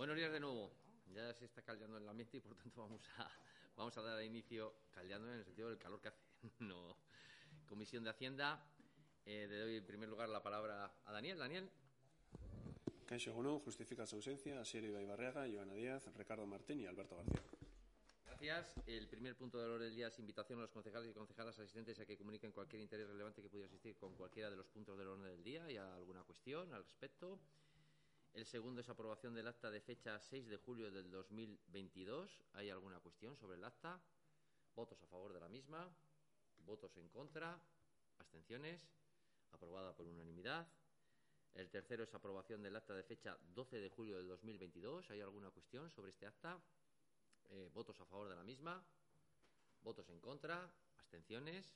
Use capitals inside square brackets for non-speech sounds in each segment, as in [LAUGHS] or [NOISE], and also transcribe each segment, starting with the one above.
Buenos días de nuevo. Ya se está caldeando el ambiente y por tanto vamos a, vamos a dar inicio, caldeando en el sentido del calor que hace. [LAUGHS] No. Comisión de Hacienda. Eh, le doy en primer lugar la palabra a Daniel. Daniel. Gunón justifica su ausencia. Asier Ibarreaga, Joana Díaz, Ricardo Martín y Alberto García. Gracias. El primer punto del orden del día es invitación a los concejales y concejalas asistentes a que comuniquen cualquier interés relevante que pudiera existir con cualquiera de los puntos del orden del día y a alguna cuestión al respecto. El segundo es aprobación del acta de fecha 6 de julio del 2022. ¿Hay alguna cuestión sobre el acta? ¿Votos a favor de la misma? ¿Votos en contra? ¿Abstenciones? Aprobada por unanimidad. El tercero es aprobación del acta de fecha 12 de julio del 2022. ¿Hay alguna cuestión sobre este acta? Eh, ¿Votos a favor de la misma? ¿Votos en contra? ¿Abstenciones?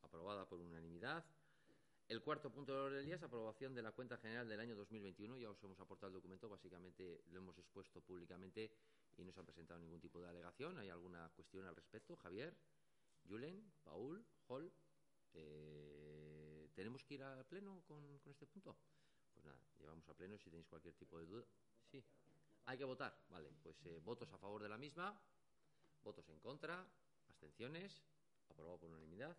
Aprobada por unanimidad. El cuarto punto del orden del día es aprobación de la cuenta general del año 2021. Ya os hemos aportado el documento, básicamente lo hemos expuesto públicamente y no se ha presentado ningún tipo de alegación. ¿Hay alguna cuestión al respecto? Javier, Julen, Paul, Hall. Eh, ¿Tenemos que ir al pleno con, este punto? Pues nada, llevamos a pleno si tenéis cualquier tipo de duda. Sí. Hay que votar. Vale, pues eh, votos a favor de la misma, votos en contra, abstenciones, aprobado por unanimidad.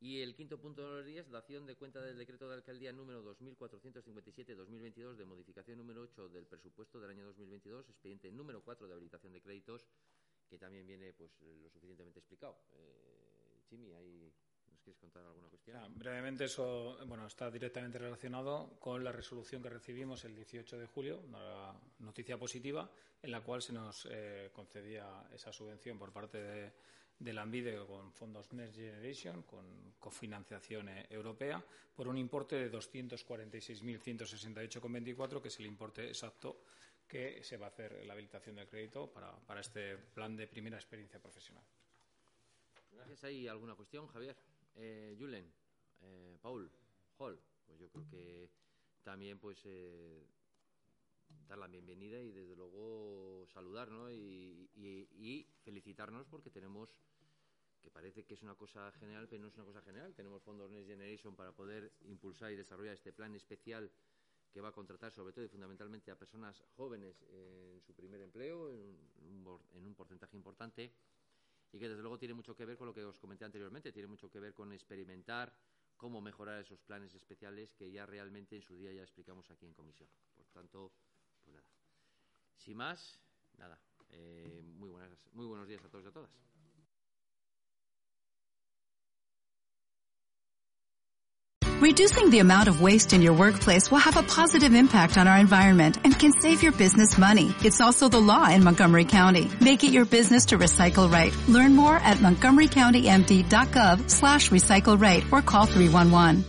Y el quinto punto de los días, dación de cuenta del decreto de alcaldía número 2457-2022 de modificación número 8 del presupuesto del año 2022, expediente número 4 de habilitación de créditos, que también viene pues lo suficientemente explicado. Eh, Jimmy, ¿hay, ¿nos quieres contar alguna cuestión? Ah, brevemente, eso bueno, está directamente relacionado con la resolución que recibimos el 18 de julio, una noticia positiva, en la cual se nos eh, concedía esa subvención por parte de de la con fondos Next Generation, con cofinanciación eh, europea, por un importe de 246.168,24, que es el importe exacto que se va a hacer la habilitación del crédito para, para este plan de primera experiencia profesional. Gracias. ¿Hay alguna cuestión, Javier? Eh, Julen, eh, Paul, Hall, pues yo creo que también pues eh, dar la bienvenida y desde luego saludar ¿no? y, y, y, felicitarnos porque tenemos que parece que es una cosa general pero no es una cosa general. Tenemos fondos Next Generation para poder impulsar y desarrollar este plan especial que va a contratar sobre todo y fundamentalmente a personas jóvenes en su primer empleo en un, en un porcentaje importante y que desde luego tiene mucho que ver con lo que os comenté anteriormente. Tiene mucho que ver con experimentar cómo mejorar esos planes especiales que ya realmente en su día ya explicamos aquí en comisión. Por tanto pues nada. Sin más, nada. Eh, muy, buenas, muy buenos días a todos y a todas. Reducing the amount of waste in your workplace will have a positive impact on our environment and can save your business money. It's also the law in Montgomery County. Make it your business to recycle right. Learn more at montgomerycountymd.gov slash recycle right or call 311.